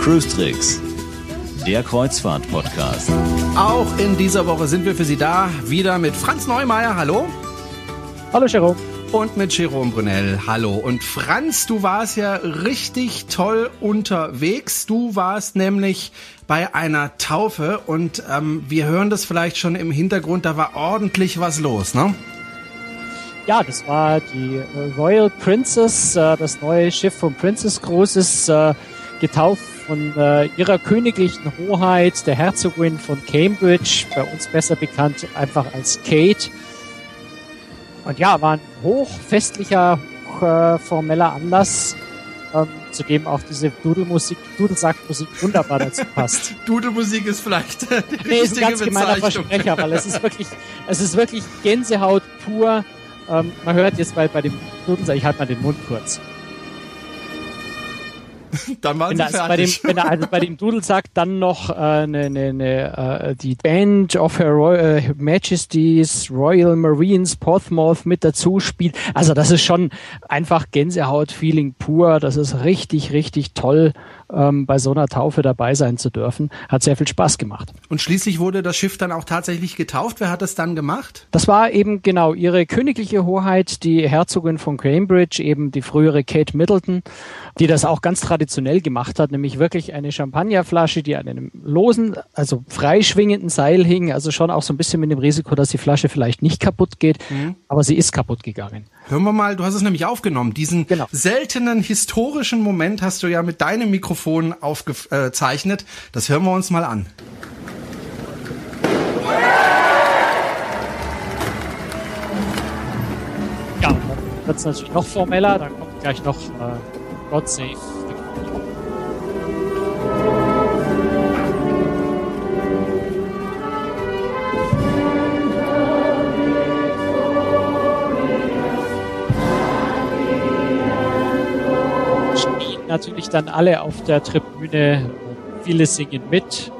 Cruise Tricks, der Kreuzfahrt-Podcast. Auch in dieser Woche sind wir für Sie da, wieder mit Franz Neumeier. Hallo. Hallo, Jerome. Und mit Jerome Brunel. Hallo. Und Franz, du warst ja richtig toll unterwegs. Du warst nämlich bei einer Taufe und ähm, wir hören das vielleicht schon im Hintergrund, da war ordentlich was los, ne? Ja, das war die äh, Royal Princess, äh, das neue Schiff vom Princess Cruises, äh, getauft von äh, ihrer königlichen Hoheit, der Herzogin von Cambridge, bei uns besser bekannt einfach als Kate. Und ja, war ein hochfestlicher, hoch, äh, formeller Anlass, ähm, zu dem auch diese Dudelmusik, Dudelsackmusik wunderbar dazu passt. Dudelmusik ist vielleicht die nee, ist ein ganz gemeiner Versprecher, weil es ist wirklich, es ist wirklich Gänsehaut pur. Ähm, man hört jetzt bei, bei dem Dudelsack, ich halte mal den Mund kurz. dann waren wenn sie fertig. Bei dem, wenn er also bei dem Dudelsack dann noch äh, ne, ne, ne, äh, die Band of Her Royal, äh, Majesties Royal Marines Portsmouth mit dazu spielt. Also das ist schon einfach Gänsehaut-Feeling pur. Das ist richtig, richtig toll ähm, bei so einer Taufe dabei sein zu dürfen. Hat sehr viel Spaß gemacht. Und schließlich wurde das Schiff dann auch tatsächlich getauft. Wer hat das dann gemacht? Das war eben genau ihre königliche Hoheit, die Herzogin von Cambridge, eben die frühere Kate Middleton, die das auch ganz traditionell gemacht hat, nämlich wirklich eine Champagnerflasche, die an einem losen, also freischwingenden Seil hing, also schon auch so ein bisschen mit dem Risiko, dass die Flasche vielleicht nicht kaputt geht, mhm. aber sie ist kaputt gegangen. Hören wir mal, du hast es nämlich aufgenommen. Diesen genau. seltenen historischen Moment hast du ja mit deinem Mikrofon aufgezeichnet. Das hören wir uns mal an. Ja, dann wird es natürlich noch formeller. Dann kommt gleich noch äh, God Save natürlich dann alle auf der Tribüne. Viele singen mit.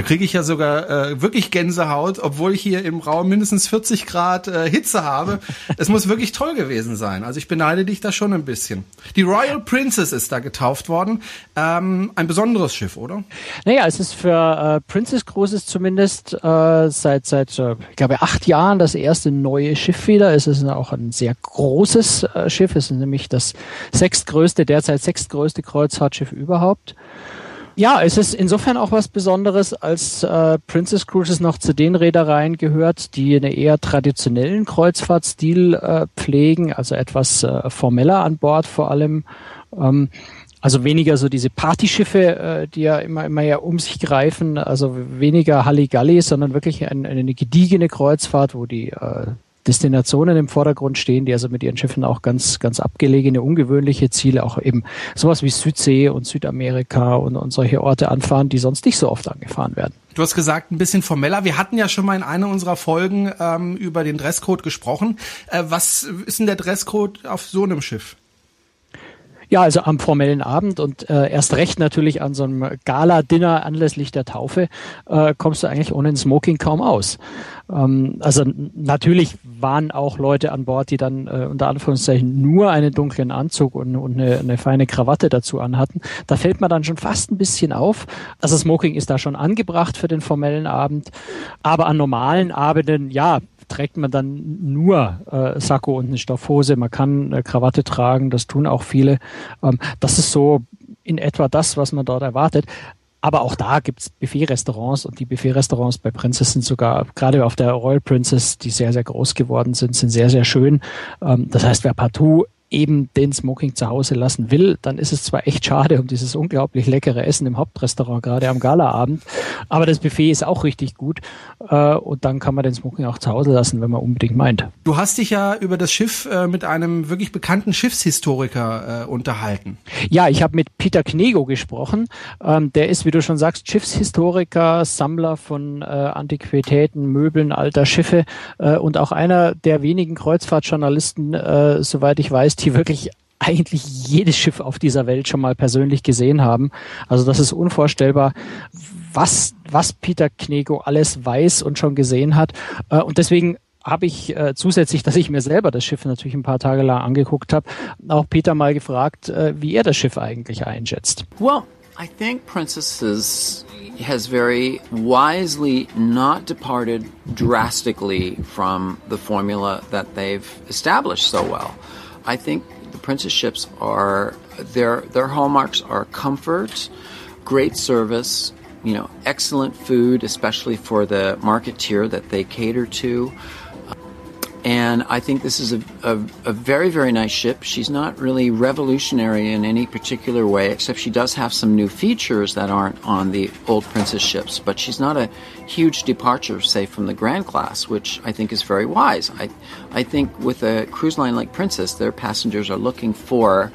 Da kriege ich ja sogar äh, wirklich Gänsehaut, obwohl ich hier im Raum mindestens 40 Grad äh, Hitze habe. es muss wirklich toll gewesen sein. Also ich beneide dich da schon ein bisschen. Die Royal Princess ist da getauft worden. Ähm, ein besonderes Schiff, oder? Naja, es ist für äh, Princess Cruises zumindest äh, seit, seit äh, ich glaube, acht Jahren das erste neue Schiff wieder. Es ist auch ein sehr großes äh, Schiff. Es ist nämlich das sechstgrößte, derzeit sechstgrößte Kreuzfahrtschiff überhaupt. Ja, es ist insofern auch was Besonderes, als äh, Princess Cruises noch zu den Reedereien gehört, die einen eher traditionellen Kreuzfahrtstil äh, pflegen, also etwas äh, formeller an Bord vor allem. Ähm, also weniger so diese Partyschiffe, äh, die ja immer, immer ja um sich greifen, also weniger Halligalli, sondern wirklich ein, eine gediegene Kreuzfahrt, wo die äh, Destinationen im Vordergrund stehen, die also mit ihren Schiffen auch ganz, ganz abgelegene, ungewöhnliche Ziele, auch eben sowas wie Südsee und Südamerika und, und solche Orte anfahren, die sonst nicht so oft angefahren werden. Du hast gesagt, ein bisschen formeller. Wir hatten ja schon mal in einer unserer Folgen ähm, über den Dresscode gesprochen. Äh, was ist denn der Dresscode auf so einem Schiff? Ja, also am formellen Abend und äh, erst recht natürlich an so einem Gala-Dinner anlässlich der Taufe äh, kommst du eigentlich ohne ein Smoking kaum aus. Ähm, also natürlich waren auch Leute an Bord, die dann äh, unter Anführungszeichen nur einen dunklen Anzug und, und eine, eine feine Krawatte dazu anhatten. Da fällt man dann schon fast ein bisschen auf. Also Smoking ist da schon angebracht für den formellen Abend. Aber an normalen Abenden, ja, trägt man dann nur äh, Sakko und eine Stoffhose. Man kann äh, Krawatte tragen, das tun auch viele. Ähm, das ist so in etwa das, was man dort erwartet. Aber auch da gibt's Buffet-Restaurants und die Buffet-Restaurants bei Princess sind sogar, gerade auf der Royal Princess, die sehr, sehr groß geworden sind, sind sehr, sehr schön. Ähm, das heißt, wer partout eben den Smoking zu Hause lassen will, dann ist es zwar echt schade um dieses unglaublich leckere Essen im Hauptrestaurant, gerade am Galaabend, aber das Buffet ist auch richtig gut äh, und dann kann man den Smoking auch zu Hause lassen, wenn man unbedingt meint. Du hast dich ja über das Schiff äh, mit einem wirklich bekannten Schiffshistoriker äh, unterhalten. Ja, ich habe mit Peter Knego gesprochen. Ähm, der ist, wie du schon sagst, Schiffshistoriker, Sammler von äh, Antiquitäten, Möbeln, alter Schiffe äh, und auch einer der wenigen Kreuzfahrtjournalisten, äh, soweit ich weiß, die wirklich eigentlich jedes Schiff auf dieser Welt schon mal persönlich gesehen haben. Also das ist unvorstellbar, was, was Peter Knego alles weiß und schon gesehen hat. Äh, und deswegen habe ich äh, zusätzlich, dass ich mir selber das Schiff natürlich ein paar Tage lang angeguckt habe, auch Peter mal gefragt, äh, wie er das Schiff eigentlich einschätzt. Well, I think Princess is, has very wisely not departed drastically from the formula that they've established so well. I think the Princess ships are their their hallmarks are comfort, great service, you know, excellent food, especially for the market tier that they cater to. And I think this is a, a, a, very, very nice ship. She's not really revolutionary in any particular way, except she does have some new features that aren't on the old Princess ships. But she's not a huge departure, say, from the Grand Class, which I think is very wise. I, I think with a cruise line like Princess, their passengers are looking for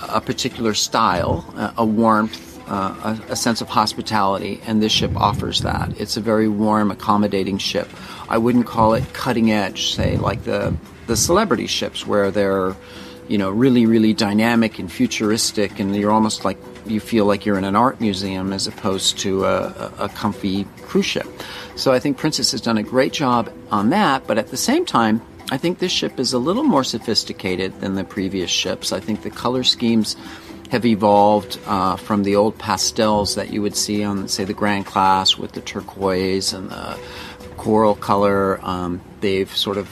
a particular style, a warmth, uh, a, a, sense of hospitality, and this ship offers that. It's a very warm, accommodating ship. I wouldn't call it cutting edge, say like the the celebrity ships where they're, you know, really really dynamic and futuristic, and you're almost like you feel like you're in an art museum as opposed to a, a comfy cruise ship. So I think Princess has done a great job on that, but at the same time. I think this ship is a little more sophisticated than the previous ships. I think the color schemes have evolved uh, from the old pastels that you would see on, say, the Grand Class with the turquoise and the coral color. Um, they've sort of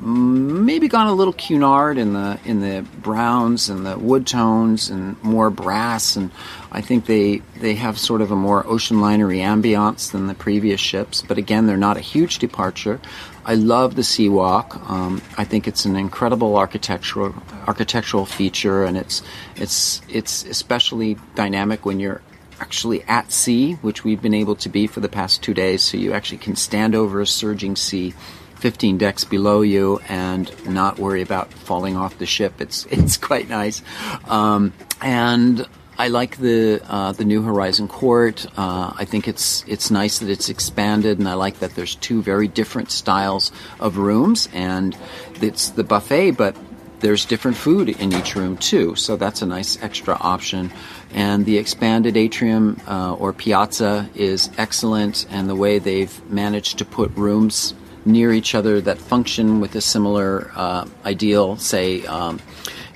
maybe gone a little Cunard in the in the browns and the wood tones and more brass and I think they they have sort of a more ocean linery ambiance than the previous ships but again they're not a huge departure I love the Seawalk. Um, I think it's an incredible architectural architectural feature, and it's it's it's especially dynamic when you're actually at sea, which we've been able to be for the past two days. So you actually can stand over a surging sea. 15 decks below you and not worry about falling off the ship. It's it's quite nice, um, and I like the uh, the New Horizon Court. Uh, I think it's it's nice that it's expanded, and I like that there's two very different styles of rooms, and it's the buffet, but there's different food in each room too. So that's a nice extra option. And the expanded atrium uh, or piazza is excellent, and the way they've managed to put rooms near each other that function with a similar uh, ideal, say. Um,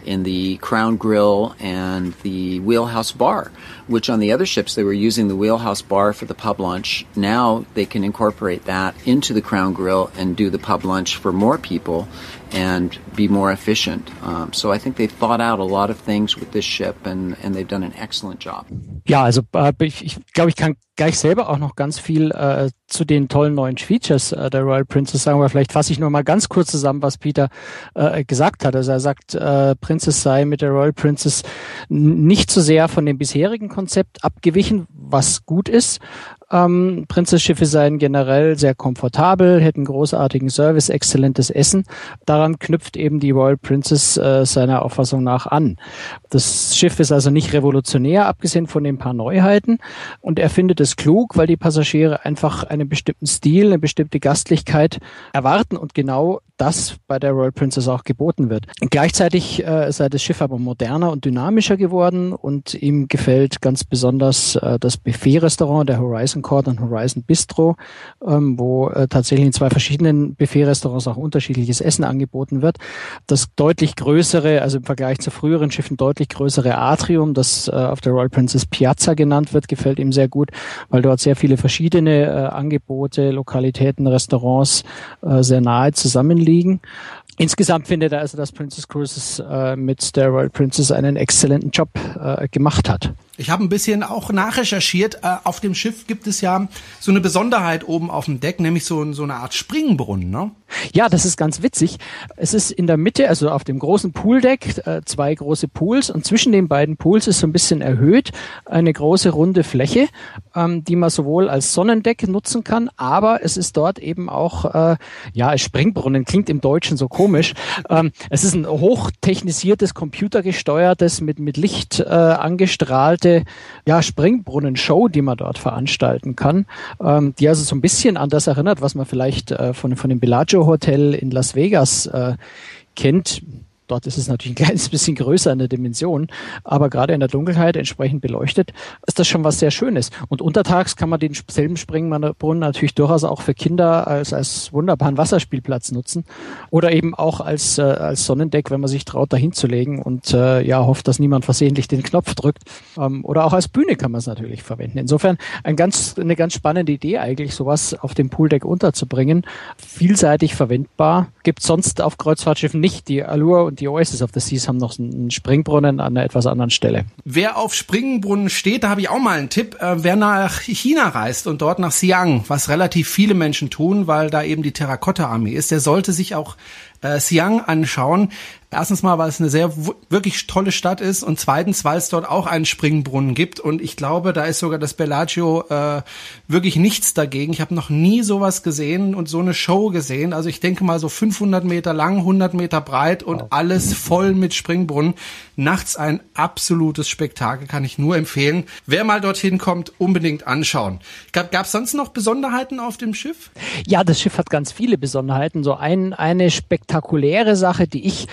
in the Crown Grill and the Wheelhouse Bar, which on the other ships they were using the Wheelhouse Bar for the pub lunch. Now they can incorporate that into the Crown Grill and do the pub lunch for more people and be more efficient. Um, so I think they've thought out a lot of things with this ship and, and they've done an excellent job. Ja, also äh, ich, ich glaube, ich kann gleich selber auch noch ganz viel äh, zu den tollen neuen Features äh, der Royal Princess sagen, aber vielleicht fasse ich nur mal ganz kurz zusammen, was Peter äh, gesagt hat. Also er sagt, äh, Princess sei mit der Royal Princess nicht so sehr von dem bisherigen Konzept abgewichen, was gut ist, ähm, Princess-Schiffe seien generell sehr komfortabel, hätten großartigen Service, exzellentes Essen. Daran knüpft eben die Royal Princess äh, seiner Auffassung nach an. Das Schiff ist also nicht revolutionär, abgesehen von den paar Neuheiten. Und er findet es klug, weil die Passagiere einfach einen bestimmten Stil, eine bestimmte Gastlichkeit erwarten und genau das bei der Royal Princess auch geboten wird. Gleichzeitig äh, sei das Schiff aber moderner und dynamischer geworden und ihm gefällt ganz besonders äh, das Buffet-Restaurant der Horizon Court und Horizon Bistro, ähm, wo äh, tatsächlich in zwei verschiedenen Buffet-Restaurants auch unterschiedliches Essen angeboten wird. Das deutlich größere, also im Vergleich zu früheren Schiffen deutlich größere Atrium, das äh, auf der Royal Princess Piazza genannt wird, gefällt ihm sehr gut, weil dort sehr viele verschiedene äh, Angebote, Lokalitäten, Restaurants äh, sehr nahe zusammenliegen liegen. Insgesamt findet er also, dass Princess Cruises äh, mit der Royal Princess einen exzellenten Job äh, gemacht hat. Ich habe ein bisschen auch nachrecherchiert. Äh, auf dem Schiff gibt es ja so eine Besonderheit oben auf dem Deck, nämlich so, so eine Art Springbrunnen, ne? Ja, das ist ganz witzig. Es ist in der Mitte, also auf dem großen Pooldeck, äh, zwei große Pools und zwischen den beiden Pools ist so ein bisschen erhöht eine große runde Fläche, ähm, die man sowohl als Sonnendeck nutzen kann, aber es ist dort eben auch, äh, ja, Springbrunnen klingt im Deutschen so komisch. Ähm, es ist ein hochtechnisiertes, computergesteuertes, mit, mit Licht äh, komplette ja, Springbrunnen-Show, die man dort veranstalten kann, ähm, die also so ein bisschen an das erinnert, was man vielleicht äh, von, von dem Bellagio Hotel in Las Vegas äh, kennt Dort ist es natürlich ein kleines bisschen größer in der Dimension, aber gerade in der Dunkelheit entsprechend beleuchtet, ist das schon was sehr Schönes. Und untertags kann man denselben Springbrunnen natürlich durchaus auch für Kinder als, als wunderbaren Wasserspielplatz nutzen oder eben auch als, äh, als Sonnendeck, wenn man sich traut, dahin zu legen und äh, ja hofft, dass niemand versehentlich den Knopf drückt. Ähm, oder auch als Bühne kann man es natürlich verwenden. Insofern ein ganz, eine ganz spannende Idee eigentlich, sowas auf dem Pooldeck unterzubringen. Vielseitig verwendbar. Gibt sonst auf Kreuzfahrtschiffen nicht. Die Allure und die Oasis of the Seas haben noch einen Springbrunnen an einer etwas anderen Stelle. Wer auf Springbrunnen steht, da habe ich auch mal einen Tipp. Äh, wer nach China reist und dort nach Xi'an, was relativ viele Menschen tun, weil da eben die Terrakotta-Armee ist, der sollte sich auch äh, Xi'an anschauen. Erstens mal, weil es eine sehr wirklich tolle Stadt ist und zweitens, weil es dort auch einen Springbrunnen gibt und ich glaube, da ist sogar das Bellagio äh, wirklich nichts dagegen. Ich habe noch nie sowas gesehen und so eine Show gesehen. Also ich denke mal so 500 Meter lang, 100 Meter breit und alles voll mit Springbrunnen. Nachts ein absolutes Spektakel, kann ich nur empfehlen. Wer mal dorthin kommt, unbedingt anschauen. Gab es sonst noch Besonderheiten auf dem Schiff? Ja, das Schiff hat ganz viele Besonderheiten. So ein, eine spektakuläre Sache, die ich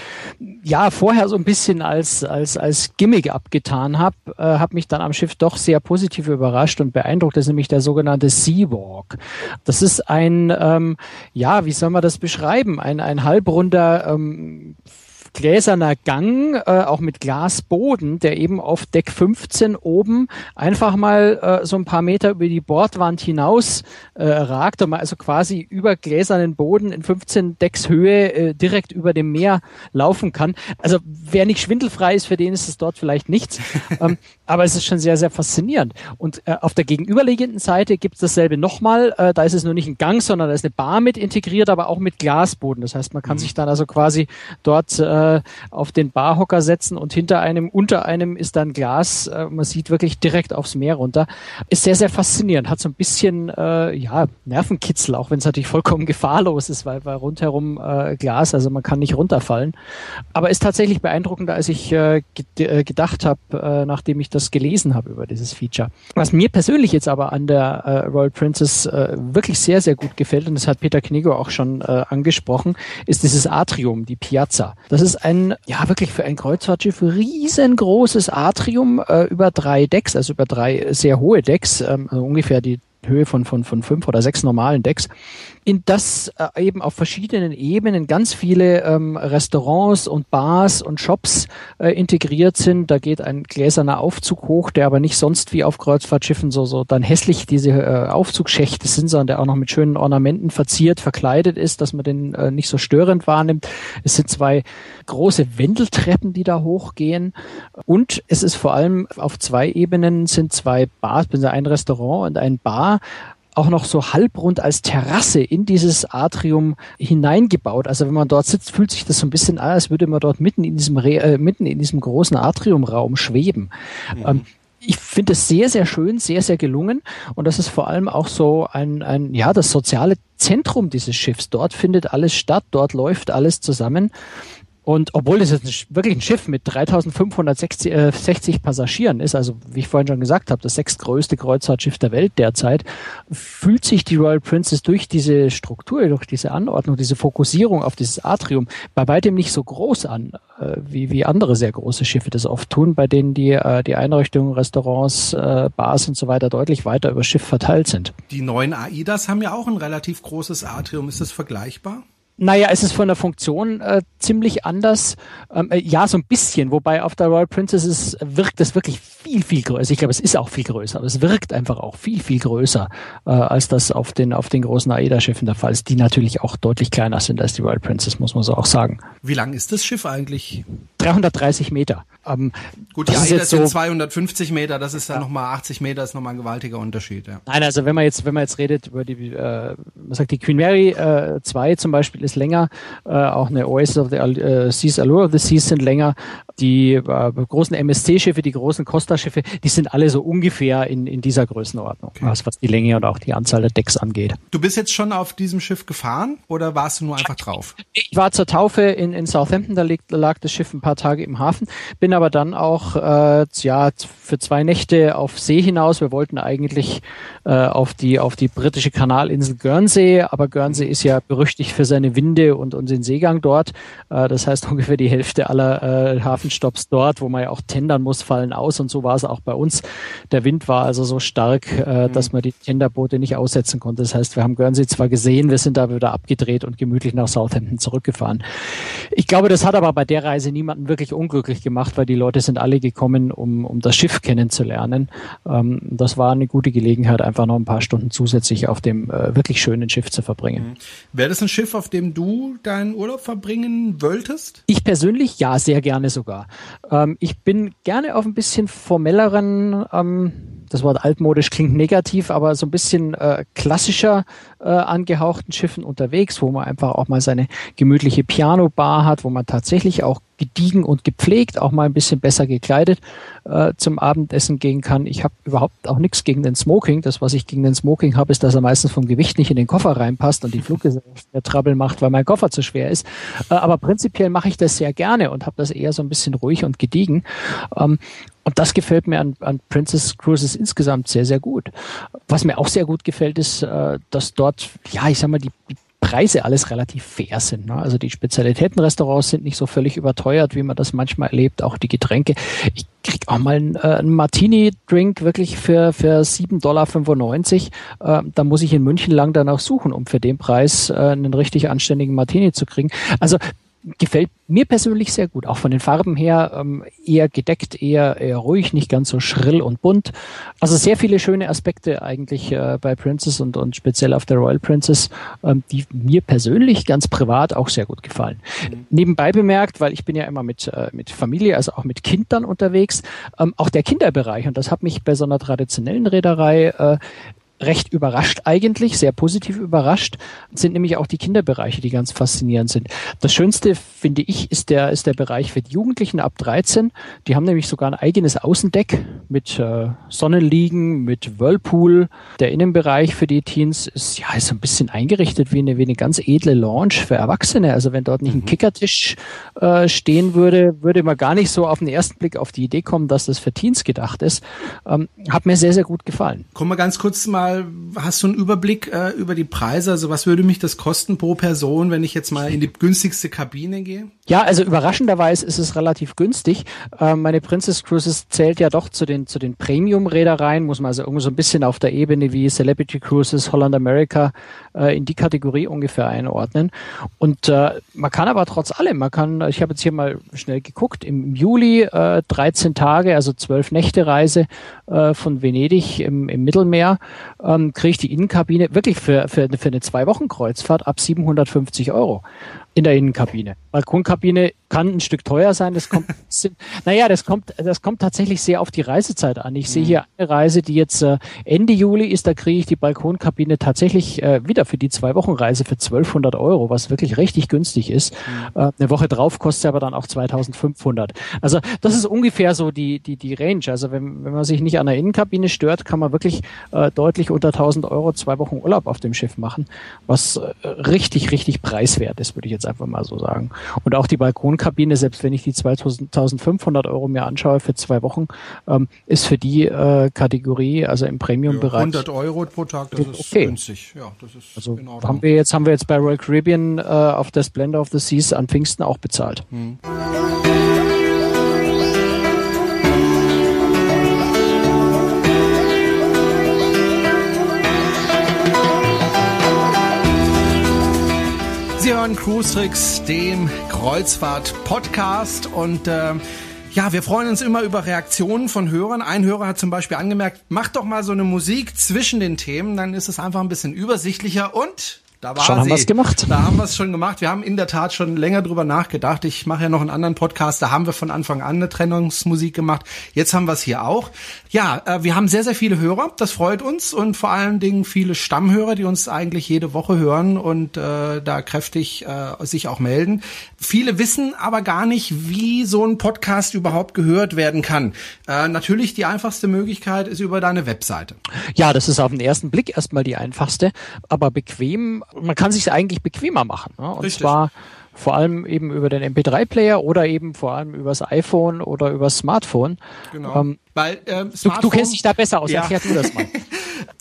ja vorher so ein bisschen als als als Gimmick abgetan habe, äh, habe mich dann am Schiff doch sehr positiv überrascht und beeindruckt. Das ist nämlich der sogenannte Seawalk. Das ist ein ähm, ja, wie soll man das beschreiben? Ein ein halbrunder ähm, gläserner Gang, äh, auch mit Glasboden, der eben auf Deck 15 oben einfach mal äh, so ein paar Meter über die Bordwand hinaus äh, ragt und man also quasi über gläsernen Boden in 15 Decks Höhe äh, direkt über dem Meer laufen kann. Also wer nicht schwindelfrei ist, für den ist es dort vielleicht nichts. ähm, aber es ist schon sehr, sehr faszinierend. Und äh, auf der gegenüberliegenden Seite gibt es dasselbe nochmal. Äh, da ist es nur nicht ein Gang, sondern da ist eine Bar mit integriert, aber auch mit Glasboden. Das heißt, man kann mhm. sich dann also quasi dort äh, auf den Barhocker setzen und hinter einem, unter einem ist dann Glas. Äh, man sieht wirklich direkt aufs Meer runter. Ist sehr, sehr faszinierend. Hat so ein bisschen äh, ja Nervenkitzel, auch wenn es natürlich vollkommen gefahrlos ist, weil, weil rundherum äh, Glas, also man kann nicht runterfallen. Aber ist tatsächlich beeindruckender, als ich äh, äh gedacht habe, äh, nachdem ich das das gelesen habe über dieses Feature. Was mir persönlich jetzt aber an der äh, Royal Princess äh, wirklich sehr, sehr gut gefällt, und das hat Peter Knigo auch schon äh, angesprochen, ist dieses Atrium, die Piazza. Das ist ein, ja wirklich für ein Kreuzfahrtschiff riesengroßes Atrium äh, über drei Decks, also über drei sehr hohe Decks, ähm, also ungefähr die Höhe von, von, von fünf oder sechs normalen Decks in das äh, eben auf verschiedenen Ebenen ganz viele ähm, Restaurants und Bars und Shops äh, integriert sind. Da geht ein gläserner Aufzug hoch, der aber nicht sonst wie auf Kreuzfahrtschiffen so, so dann hässlich diese äh, Aufzugschächte sind, sondern der auch noch mit schönen Ornamenten verziert, verkleidet ist, dass man den äh, nicht so störend wahrnimmt. Es sind zwei große Wendeltreppen, die da hochgehen. Und es ist vor allem auf zwei Ebenen sind zwei Bars, ein Restaurant und ein Bar auch noch so halbrund als Terrasse in dieses Atrium hineingebaut. Also wenn man dort sitzt, fühlt sich das so ein bisschen an, als würde man dort mitten in diesem, Re äh, mitten in diesem großen Atriumraum schweben. Mhm. Ähm, ich finde es sehr, sehr schön, sehr, sehr gelungen. Und das ist vor allem auch so ein, ein, ja, das soziale Zentrum dieses Schiffs. Dort findet alles statt, dort läuft alles zusammen. Und obwohl das jetzt wirklich ein Schiff mit 3560 äh, 60 Passagieren ist, also wie ich vorhin schon gesagt habe, das sechstgrößte Kreuzfahrtschiff der Welt derzeit, fühlt sich die Royal Princess durch diese Struktur, durch diese Anordnung, diese Fokussierung auf dieses Atrium bei weitem nicht so groß an, äh, wie, wie andere sehr große Schiffe das oft tun, bei denen die, äh, die Einrichtungen, Restaurants, äh, Bars und so weiter deutlich weiter über Schiff verteilt sind. Die neuen AIDAs haben ja auch ein relativ großes Atrium. Ist das vergleichbar? Naja, es ist von der Funktion äh, ziemlich anders. Ähm, äh, ja, so ein bisschen, wobei auf der Royal Princess ist, wirkt es wirklich viel, viel größer. Ich glaube, es ist auch viel größer, aber es wirkt einfach auch viel, viel größer, äh, als das auf den, auf den großen AIDA-Schiffen der Fall ist, die natürlich auch deutlich kleiner sind als die Royal Princess, muss man so auch sagen. Wie lang ist das Schiff eigentlich? 330 Meter. Ähm, Gut, die das AIDA sind so, 250 Meter, das ist dann ja. nochmal 80 Meter, ist nochmal ein gewaltiger Unterschied. Ja. Nein, also wenn man jetzt, wenn man jetzt redet über die, äh, man sagt die Queen Mary äh, 2 zum Beispiel ist länger, äh, auch eine Oasis of the äh, Seas, Allure of the Seas sind länger. Die äh, großen MSC-Schiffe, die großen Costa-Schiffe, die sind alle so ungefähr in, in dieser Größenordnung, okay. was, was die Länge und auch die Anzahl der Decks angeht. Du bist jetzt schon auf diesem Schiff gefahren oder warst du nur einfach drauf? Ich war zur Taufe in, in Southampton, da lag, lag das Schiff ein paar Tage im Hafen, bin aber dann auch äh, ja für zwei Nächte auf See hinaus. Wir wollten eigentlich äh, auf die auf die britische Kanalinsel Guernsey, aber Guernsey ist ja berüchtigt für seine Winde und, und den Seegang dort. Äh, das heißt ungefähr die Hälfte aller äh, Hafenstopps dort, wo man ja auch tendern muss, fallen aus und so war es auch bei uns. Der Wind war also so stark, äh, mhm. dass man die Tenderboote nicht aussetzen konnte. Das heißt, wir haben Guernsey zwar gesehen, wir sind da wieder abgedreht und gemütlich nach Southampton zurückgefahren. Ich glaube, das hat aber bei der Reise niemanden wirklich unglücklich gemacht, weil die Leute sind alle gekommen, um, um das Schiff kennenzulernen. Ähm, das war eine gute Gelegenheit, einfach noch ein paar Stunden zusätzlich auf dem äh, wirklich schönen Schiff zu verbringen. Mhm. Wäre das ein Schiff, auf dem du deinen Urlaub verbringen wolltest? Ich persönlich ja, sehr gerne sogar. Ähm, ich bin gerne auf ein bisschen formelleren ähm, das Wort altmodisch klingt negativ, aber so ein bisschen äh, klassischer äh, angehauchten Schiffen unterwegs, wo man einfach auch mal seine gemütliche Piano-Bar hat, wo man tatsächlich auch gediegen und gepflegt, auch mal ein bisschen besser gekleidet äh, zum Abendessen gehen kann. Ich habe überhaupt auch nichts gegen den Smoking. Das, was ich gegen den Smoking habe, ist, dass er meistens vom Gewicht nicht in den Koffer reinpasst und die Fluggesellschaft mehr Trouble macht, weil mein Koffer zu schwer ist. Äh, aber prinzipiell mache ich das sehr gerne und habe das eher so ein bisschen ruhig und gediegen. Ähm, und das gefällt mir an, an Princess Cruises insgesamt sehr, sehr gut. Was mir auch sehr gut gefällt, ist, äh, dass dort, ja, ich sag mal, die, die Preise alles relativ fair sind. Ne? Also die Spezialitätenrestaurants sind nicht so völlig überteuert, wie man das manchmal erlebt. Auch die Getränke. Ich krieg auch mal einen, äh, einen Martini-Drink wirklich für, für 7,95 Dollar. Äh, da muss ich in München lang danach suchen, um für den Preis äh, einen richtig anständigen Martini zu kriegen. Also gefällt mir persönlich sehr gut. Auch von den Farben her ähm, eher gedeckt, eher, eher ruhig, nicht ganz so schrill und bunt. Also sehr viele schöne Aspekte eigentlich äh, bei Princess und, und speziell auf der Royal Princess, ähm, die mir persönlich ganz privat auch sehr gut gefallen. Mhm. Nebenbei bemerkt, weil ich bin ja immer mit, äh, mit Familie, also auch mit Kindern unterwegs, ähm, auch der Kinderbereich, und das hat mich bei so einer traditionellen Reederei äh, recht überrascht eigentlich, sehr positiv überrascht, sind nämlich auch die Kinderbereiche, die ganz faszinierend sind. Das Schönste, finde ich, ist der, ist der Bereich für die Jugendlichen ab 13. Die haben nämlich sogar ein eigenes Außendeck mit äh, Sonnenliegen, mit Whirlpool. Der Innenbereich für die Teens ist ja ist ein bisschen eingerichtet wie eine, wie eine ganz edle Lounge für Erwachsene. Also wenn dort nicht ein mhm. Kickertisch äh, stehen würde, würde man gar nicht so auf den ersten Blick auf die Idee kommen, dass das für Teens gedacht ist. Ähm, hat mir sehr, sehr gut gefallen. Kommen wir ganz kurz mal mal, hast du einen Überblick äh, über die Preise? Also was würde mich das kosten pro Person, wenn ich jetzt mal in die günstigste Kabine gehe? Ja, also überraschenderweise ist es relativ günstig. Äh, meine Princess Cruises zählt ja doch zu den, zu den Premium-Reedereien, muss man also irgendwie so ein bisschen auf der Ebene wie Celebrity Cruises, Holland America äh, in die Kategorie ungefähr einordnen. Und äh, man kann aber trotz allem, man kann, ich habe jetzt hier mal schnell geguckt, im Juli äh, 13 Tage, also 12 Nächte Reise äh, von Venedig im, im Mittelmeer ähm, kriege ich die Innenkabine wirklich für, für, für eine Zwei-Wochen-Kreuzfahrt ab 750 Euro in der Innenkabine. Balkonkabine kann ein Stück teuer sein. Das kommt, naja, das kommt, das kommt tatsächlich sehr auf die Reisezeit an. Ich mhm. sehe hier eine Reise, die jetzt äh, Ende Juli ist. Da kriege ich die Balkonkabine tatsächlich äh, wieder für die zwei Wochen Reise für 1200 Euro, was wirklich richtig günstig ist. Mhm. Äh, eine Woche drauf kostet sie aber dann auch 2500. Also das ist ungefähr so die die die Range. Also wenn wenn man sich nicht an der Innenkabine stört, kann man wirklich äh, deutlich unter 1000 Euro zwei Wochen Urlaub auf dem Schiff machen, was richtig richtig preiswert ist, würde ich jetzt einfach mal so sagen. Und auch die Balkonkabine, selbst wenn ich die 2500 Euro mir anschaue für zwei Wochen, ähm, ist für die äh, Kategorie, also im Premium-Bereich. Ja, 100 Euro pro Tag, das ist okay. günstig. Ja, das ist also haben wir jetzt haben wir jetzt bei Royal Caribbean äh, auf der Splendor of the Seas an Pfingsten auch bezahlt. Hm. Hören Cruise Tricks, dem Kreuzfahrt-Podcast und äh, ja, wir freuen uns immer über Reaktionen von Hörern. Ein Hörer hat zum Beispiel angemerkt, mach doch mal so eine Musik zwischen den Themen, dann ist es einfach ein bisschen übersichtlicher und da war schon haben wir es gemacht. Da haben wir es schon gemacht. Wir haben in der Tat schon länger drüber nachgedacht. Ich mache ja noch einen anderen Podcast, da haben wir von Anfang an eine Trennungsmusik gemacht. Jetzt haben wir es hier auch. Ja, äh, wir haben sehr, sehr viele Hörer. Das freut uns und vor allen Dingen viele Stammhörer, die uns eigentlich jede Woche hören und äh, da kräftig äh, sich auch melden. Viele wissen aber gar nicht, wie so ein Podcast überhaupt gehört werden kann. Äh, natürlich die einfachste Möglichkeit ist über deine Webseite. Ja, das ist auf den ersten Blick erstmal die einfachste, aber bequem man kann sich eigentlich bequemer machen. Ne? Und Richtig. zwar vor allem eben über den MP3-Player oder eben vor allem übers iPhone oder übers Smartphone. Genau. Ähm, Weil, äh, Smartphone, du, du, kennst dich da besser aus, ja. erklär du das mal.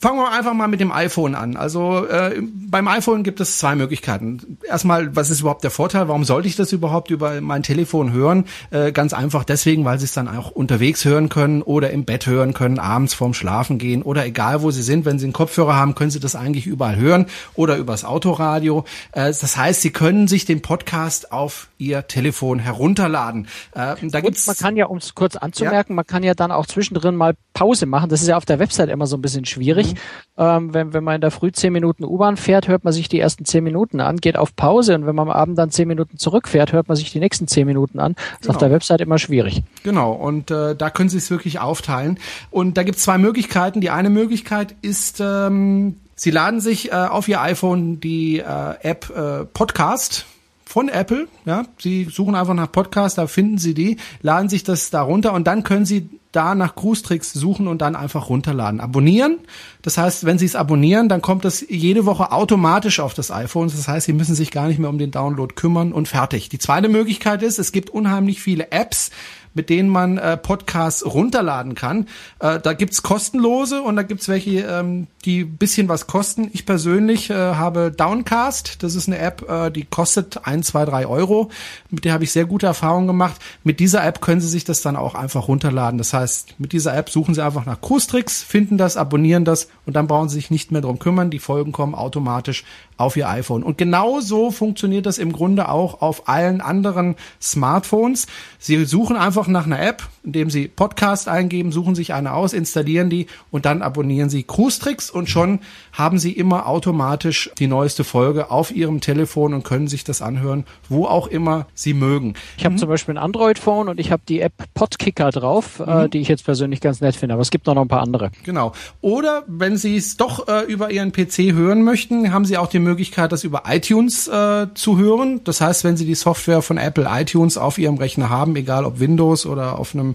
Fangen wir einfach mal mit dem iPhone an. Also äh, beim iPhone gibt es zwei Möglichkeiten. Erstmal, was ist überhaupt der Vorteil? Warum sollte ich das überhaupt über mein Telefon hören? Äh, ganz einfach deswegen, weil Sie es dann auch unterwegs hören können oder im Bett hören können, abends vorm Schlafen gehen oder egal wo Sie sind. Wenn Sie einen Kopfhörer haben, können Sie das eigentlich überall hören oder übers Autoradio. Äh, das heißt, Sie können sich den Podcast auf Ihr Telefon herunterladen. Äh, da gibt's, man kann ja, um es kurz anzumerken, ja? man kann ja dann auch zwischendrin mal Pause machen. Das ist ja auf der Website immer so ein bisschen schwierig. Mhm. Ähm, wenn, wenn man in der Früh zehn Minuten U-Bahn fährt, hört man sich die ersten zehn Minuten an, geht auf Pause und wenn man am Abend dann zehn Minuten zurückfährt, hört man sich die nächsten zehn Minuten an. Das genau. ist auf der Website immer schwierig. Genau, und äh, da können Sie es wirklich aufteilen. Und da gibt es zwei Möglichkeiten. Die eine Möglichkeit ist, ähm, Sie laden sich äh, auf Ihr iPhone die äh, App äh, Podcast von Apple. Ja, Sie suchen einfach nach Podcast, da finden Sie die, laden sich das da runter und dann können Sie da nach Grußtricks suchen und dann einfach runterladen. Abonnieren. Das heißt, wenn Sie es abonnieren, dann kommt das jede Woche automatisch auf das iPhone. Das heißt, Sie müssen sich gar nicht mehr um den Download kümmern und fertig. Die zweite Möglichkeit ist, es gibt unheimlich viele Apps, mit denen man äh, Podcasts runterladen kann. Äh, da gibt's kostenlose und da gibt's welche, ähm, die bisschen was kosten. Ich persönlich äh, habe Downcast. Das ist eine App, äh, die kostet ein, zwei, drei Euro. Mit der habe ich sehr gute Erfahrungen gemacht. Mit dieser App können Sie sich das dann auch einfach runterladen. Das heißt, mit dieser App suchen Sie einfach nach Cruise-Tricks, finden das, abonnieren das und dann brauchen Sie sich nicht mehr drum kümmern. Die Folgen kommen automatisch auf Ihr iPhone. Und genau so funktioniert das im Grunde auch auf allen anderen Smartphones. Sie suchen einfach nach einer App, indem Sie Podcast eingeben, suchen sich eine aus, installieren die und dann abonnieren Sie Cruise Tricks und schon haben Sie immer automatisch die neueste Folge auf Ihrem Telefon und können sich das anhören, wo auch immer Sie mögen. Ich habe mhm. zum Beispiel ein Android-Phone und ich habe die App Podkicker drauf, äh, mhm. äh, die ich jetzt persönlich ganz nett finde, aber es gibt auch noch ein paar andere. Genau. Oder wenn Sie es doch äh, über Ihren PC hören möchten, haben Sie auch die Möglichkeit, das über iTunes äh, zu hören. Das heißt, wenn Sie die Software von Apple iTunes auf Ihrem Rechner haben, egal ob Windows oder auf einem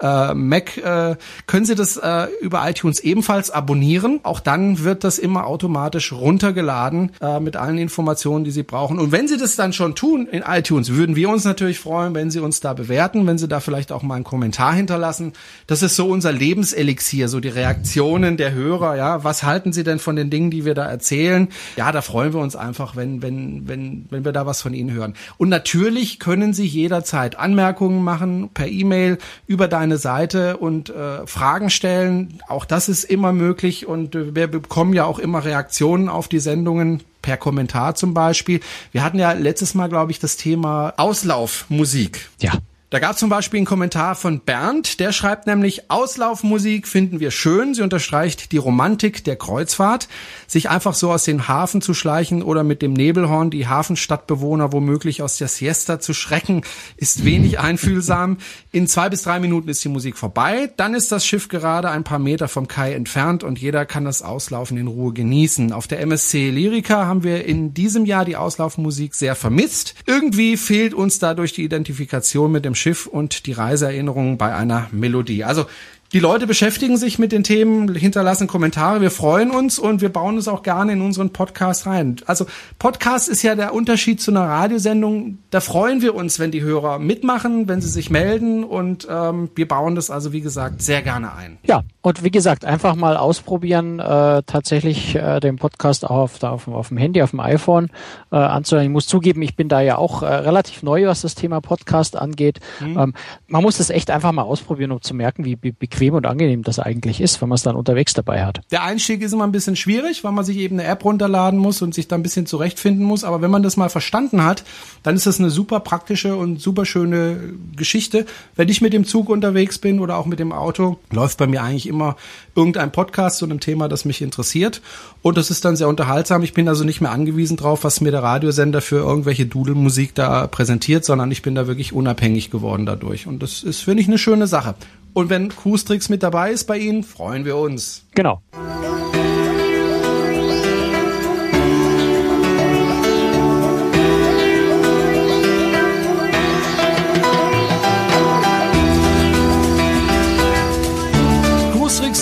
äh, Mac, äh, können Sie das äh, über iTunes ebenfalls abonnieren. Auch dann wird das immer automatisch runtergeladen äh, mit allen Informationen, die Sie brauchen. Und wenn Sie das dann schon tun in iTunes, würden wir uns natürlich freuen, wenn Sie uns da bewerten, wenn Sie da vielleicht auch mal einen Kommentar hinterlassen. Das ist so unser Lebenselixier, so die Reaktionen der Hörer. Ja, was halten Sie denn von den Dingen, die wir da erzählen? Ja, da freuen wir uns einfach, wenn wenn wenn wenn wir da was von Ihnen hören. Und natürlich können Sie jederzeit Anmerkungen machen per E-Mail über deine Seite und äh, Fragen stellen. Auch das ist immer möglich und äh, wir bekommen ja auch immer Reaktionen auf die Sendungen per Kommentar zum Beispiel. Wir hatten ja letztes Mal, glaube ich, das Thema Auslaufmusik. Ja. Da gab zum Beispiel einen Kommentar von Bernd, der schreibt nämlich, Auslaufmusik finden wir schön. Sie unterstreicht die Romantik der Kreuzfahrt. Sich einfach so aus den Hafen zu schleichen oder mit dem Nebelhorn die Hafenstadtbewohner womöglich aus der Siesta zu schrecken, ist wenig einfühlsam. In zwei bis drei Minuten ist die Musik vorbei. Dann ist das Schiff gerade ein paar Meter vom Kai entfernt und jeder kann das Auslaufen in Ruhe genießen. Auf der MSC Lyrica haben wir in diesem Jahr die Auslaufmusik sehr vermisst. Irgendwie fehlt uns dadurch die Identifikation mit dem Schiff und die Reiseerinnerungen bei einer Melodie. Also die Leute beschäftigen sich mit den Themen, hinterlassen Kommentare. Wir freuen uns und wir bauen es auch gerne in unseren Podcast rein. Also Podcast ist ja der Unterschied zu einer Radiosendung. Da freuen wir uns, wenn die Hörer mitmachen, wenn sie sich melden und ähm, wir bauen das also wie gesagt sehr gerne ein. Ja, und wie gesagt, einfach mal ausprobieren, äh, tatsächlich äh, den Podcast auch auf, auf, auf dem Handy, auf dem iPhone äh, anzuhören. Ich muss zugeben, ich bin da ja auch äh, relativ neu, was das Thema Podcast angeht. Mhm. Ähm, man muss das echt einfach mal ausprobieren, um zu merken, wie bequem bequem und angenehm das eigentlich ist, wenn man es dann unterwegs dabei hat. Der Einstieg ist immer ein bisschen schwierig, weil man sich eben eine App runterladen muss und sich da ein bisschen zurechtfinden muss. Aber wenn man das mal verstanden hat, dann ist das eine super praktische und super schöne Geschichte. Wenn ich mit dem Zug unterwegs bin oder auch mit dem Auto, läuft bei mir eigentlich immer irgendein Podcast zu einem Thema, das mich interessiert. Und das ist dann sehr unterhaltsam. Ich bin also nicht mehr angewiesen drauf, was mir der Radiosender für irgendwelche Dudelmusik da präsentiert, sondern ich bin da wirklich unabhängig geworden dadurch. Und das ist, finde ich, eine schöne Sache. Und wenn Cruise mit dabei ist bei Ihnen, freuen wir uns. Genau.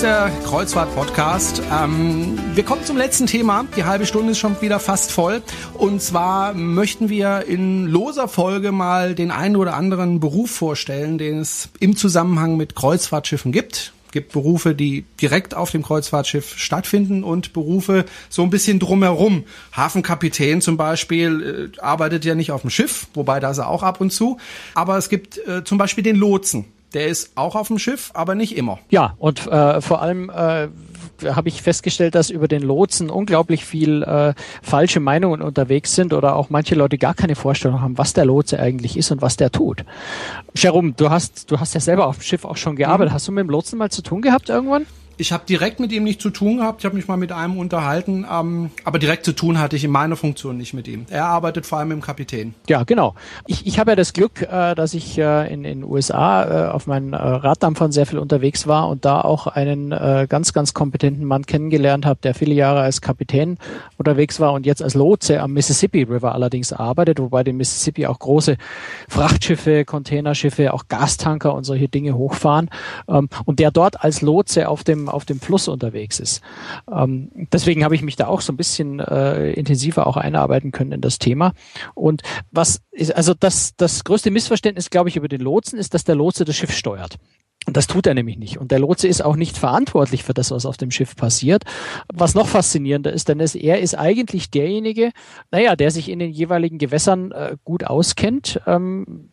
Ist der Kreuzfahrt-Podcast. Ähm, wir kommen zum letzten Thema. Die halbe Stunde ist schon wieder fast voll. Und zwar möchten wir in loser Folge mal den einen oder anderen Beruf vorstellen, den es im Zusammenhang mit Kreuzfahrtschiffen gibt gibt Berufe, die direkt auf dem Kreuzfahrtschiff stattfinden und Berufe so ein bisschen drumherum. Hafenkapitän zum Beispiel äh, arbeitet ja nicht auf dem Schiff, wobei da ist er auch ab und zu. Aber es gibt äh, zum Beispiel den Lotsen. Der ist auch auf dem Schiff, aber nicht immer. Ja, und äh, vor allem äh, habe ich festgestellt, dass über den Lotsen unglaublich viel äh, falsche Meinungen unterwegs sind oder auch manche Leute gar keine Vorstellung haben, was der Lotse eigentlich ist und was der tut. Jerome, du hast, du hast ja selber auf dem Schiff auch schon gearbeitet. Mhm. Hast du mit dem Lotsen mal zu tun gehabt irgendwann? Ich habe direkt mit ihm nicht zu tun gehabt. Ich habe mich mal mit einem unterhalten, ähm, aber direkt zu tun hatte ich in meiner Funktion nicht mit ihm. Er arbeitet vor allem dem Kapitän. Ja, genau. Ich, ich habe ja das Glück, äh, dass ich äh, in den USA äh, auf meinen äh, Raddampfern sehr viel unterwegs war und da auch einen äh, ganz, ganz kompetenten Mann kennengelernt habe, der viele Jahre als Kapitän unterwegs war und jetzt als Lotse am Mississippi River allerdings arbeitet, wobei den Mississippi auch große Frachtschiffe, Containerschiffe, auch Gastanker und solche Dinge hochfahren. Ähm, und der dort als Lotse auf dem auf dem Fluss unterwegs ist. Ähm, deswegen habe ich mich da auch so ein bisschen äh, intensiver auch einarbeiten können in das Thema. Und was ist, also das, das größte Missverständnis, glaube ich, über den Lotsen ist, dass der Lotse das Schiff steuert. Und das tut er nämlich nicht. Und der Lotse ist auch nicht verantwortlich für das, was auf dem Schiff passiert. Was noch faszinierender ist, denn er ist eigentlich derjenige, naja, der sich in den jeweiligen Gewässern äh, gut auskennt. Ähm,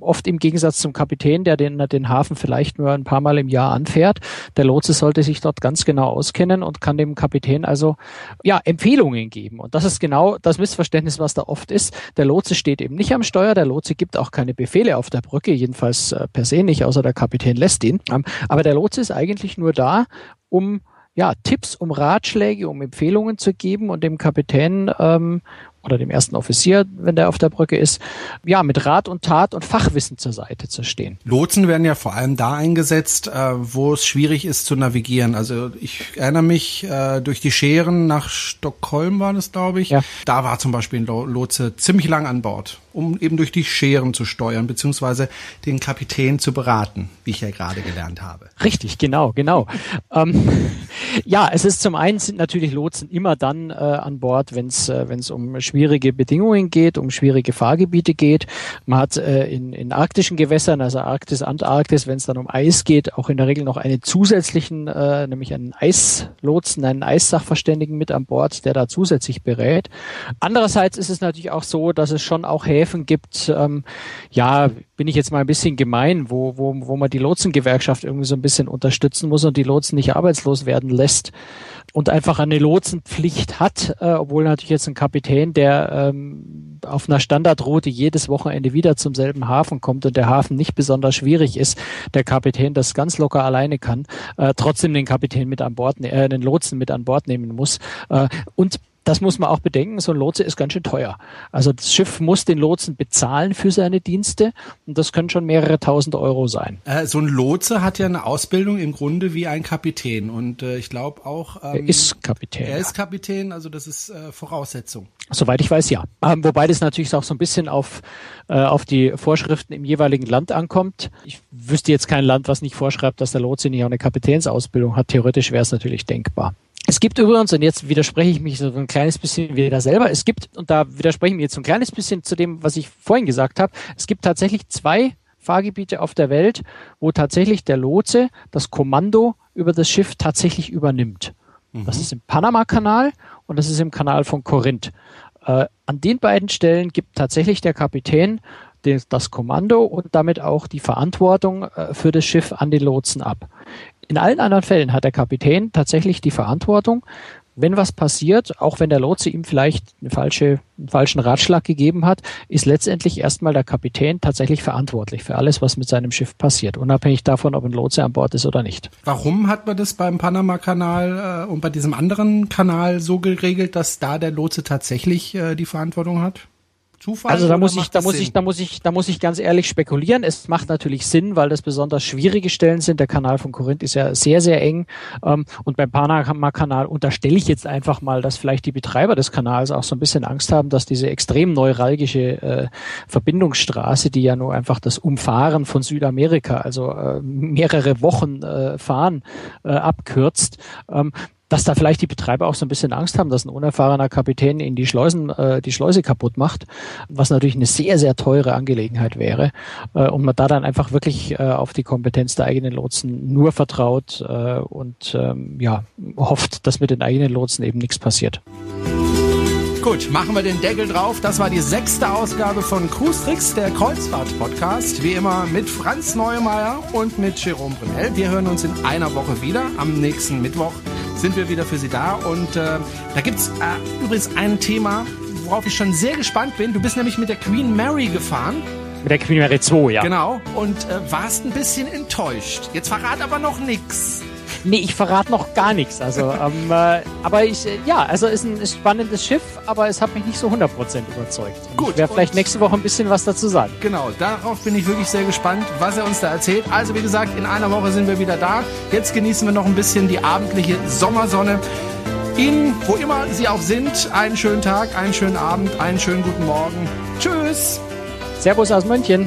oft im Gegensatz zum Kapitän, der den, den Hafen vielleicht nur ein paar Mal im Jahr anfährt. Der Lotse sollte sich dort ganz genau auskennen und kann dem Kapitän also ja Empfehlungen geben. Und das ist genau das Missverständnis, was da oft ist. Der Lotse steht eben nicht am Steuer, der Lotse gibt auch keine Befehle auf der Brücke, jedenfalls äh, per se nicht, außer der Kapitän lässt ihn. Ähm, aber der Lotse ist eigentlich nur da, um ja, Tipps, um Ratschläge, um Empfehlungen zu geben und dem Kapitän ähm, oder dem ersten Offizier, wenn der auf der Brücke ist, ja, mit Rat und Tat und Fachwissen zur Seite zu stehen. Lotsen werden ja vor allem da eingesetzt, äh, wo es schwierig ist zu navigieren. Also ich erinnere mich äh, durch die Scheren nach Stockholm war das, glaube ich. Ja. Da war zum Beispiel ein Lotse ziemlich lang an Bord, um eben durch die Scheren zu steuern, beziehungsweise den Kapitän zu beraten, wie ich ja gerade gelernt habe. Richtig, genau, genau. ähm, ja, es ist zum einen sind natürlich Lotsen immer dann äh, an Bord, wenn es äh, um schwierige Bedingungen geht, um schwierige Fahrgebiete geht. Man hat äh, in, in arktischen Gewässern, also Arktis, Antarktis, wenn es dann um Eis geht, auch in der Regel noch einen zusätzlichen, äh, nämlich einen Eislotsen, einen Eissachverständigen mit an Bord, der da zusätzlich berät. Andererseits ist es natürlich auch so, dass es schon auch Häfen gibt, ähm, ja, bin ich jetzt mal ein bisschen gemein, wo, wo, wo man die Lotsengewerkschaft irgendwie so ein bisschen unterstützen muss und die Lotsen nicht arbeitslos werden lässt und einfach eine Lotsenpflicht hat, äh, obwohl natürlich jetzt ein Kapitän, der ähm, auf einer Standardroute jedes Wochenende wieder zum selben Hafen kommt und der Hafen nicht besonders schwierig ist, der Kapitän das ganz locker alleine kann, äh, trotzdem den Kapitän mit an Bord, ne, äh, den Lotsen mit an Bord nehmen muss. Äh, und das muss man auch bedenken, so ein Lotse ist ganz schön teuer. Also das Schiff muss den Lotsen bezahlen für seine Dienste und das können schon mehrere tausend Euro sein. Äh, so ein Lotse hat ja eine Ausbildung im Grunde wie ein Kapitän und äh, ich glaube auch... Ähm, er ist Kapitän. Er ist Kapitän, also das ist äh, Voraussetzung. Soweit ich weiß, ja. Ähm, wobei das natürlich auch so ein bisschen auf, äh, auf die Vorschriften im jeweiligen Land ankommt. Ich wüsste jetzt kein Land, was nicht vorschreibt, dass der Lotse nicht auch eine Kapitänsausbildung hat. Theoretisch wäre es natürlich denkbar. Es gibt übrigens, und jetzt widerspreche ich mich so ein kleines bisschen wieder selber, es gibt, und da widerspreche ich mir jetzt so ein kleines bisschen zu dem, was ich vorhin gesagt habe, es gibt tatsächlich zwei Fahrgebiete auf der Welt, wo tatsächlich der Lotse das Kommando über das Schiff tatsächlich übernimmt. Mhm. Das ist im Panama-Kanal und das ist im Kanal von Korinth. Äh, an den beiden Stellen gibt tatsächlich der Kapitän das Kommando und damit auch die Verantwortung äh, für das Schiff an den Lotsen ab. In allen anderen Fällen hat der Kapitän tatsächlich die Verantwortung, wenn was passiert, auch wenn der Lotse ihm vielleicht eine falsche, einen falschen Ratschlag gegeben hat, ist letztendlich erstmal der Kapitän tatsächlich verantwortlich für alles, was mit seinem Schiff passiert, unabhängig davon, ob ein Lotse an Bord ist oder nicht. Warum hat man das beim Panama-Kanal äh, und bei diesem anderen Kanal so geregelt, dass da der Lotse tatsächlich äh, die Verantwortung hat? Zufall? Also da muss ich, da muss Sinn? ich, da muss ich, da muss ich ganz ehrlich spekulieren. Es macht natürlich Sinn, weil das besonders schwierige Stellen sind. Der Kanal von Korinth ist ja sehr, sehr eng. Ähm, und beim Panama-Kanal unterstelle ich jetzt einfach mal, dass vielleicht die Betreiber des Kanals auch so ein bisschen Angst haben, dass diese extrem neuralgische äh, Verbindungsstraße, die ja nur einfach das Umfahren von Südamerika, also äh, mehrere Wochen äh, fahren, äh, abkürzt. Ähm, dass da vielleicht die Betreiber auch so ein bisschen Angst haben, dass ein unerfahrener Kapitän in die Schleusen, äh, die Schleuse kaputt macht, was natürlich eine sehr, sehr teure Angelegenheit wäre. Äh, und man da dann einfach wirklich äh, auf die Kompetenz der eigenen Lotsen nur vertraut äh, und ähm, ja, hofft, dass mit den eigenen Lotsen eben nichts passiert. Gut, machen wir den Deckel drauf. Das war die sechste Ausgabe von Cruise Tricks, der Kreuzfahrt-Podcast. Wie immer mit Franz Neumeier und mit Jerome Brunel. Wir hören uns in einer Woche wieder. Am nächsten Mittwoch sind wir wieder für Sie da. Und äh, da gibt's äh, übrigens ein Thema, worauf ich schon sehr gespannt bin. Du bist nämlich mit der Queen Mary gefahren. Mit der Queen Mary 2, ja. Genau. Und äh, warst ein bisschen enttäuscht. Jetzt verrat aber noch nix. Nee, ich verrate noch gar nichts. Also, ähm, äh, aber ich, äh, ja, also ist ein spannendes Schiff, aber es hat mich nicht so 100% überzeugt. Und Gut, Ich werde vielleicht nächste Woche ein bisschen was dazu sagen. Genau, darauf bin ich wirklich sehr gespannt, was er uns da erzählt. Also wie gesagt, in einer Woche sind wir wieder da. Jetzt genießen wir noch ein bisschen die abendliche Sommersonne. Ihnen, wo immer Sie auch sind, einen schönen Tag, einen schönen Abend, einen schönen guten Morgen. Tschüss! Servus aus München.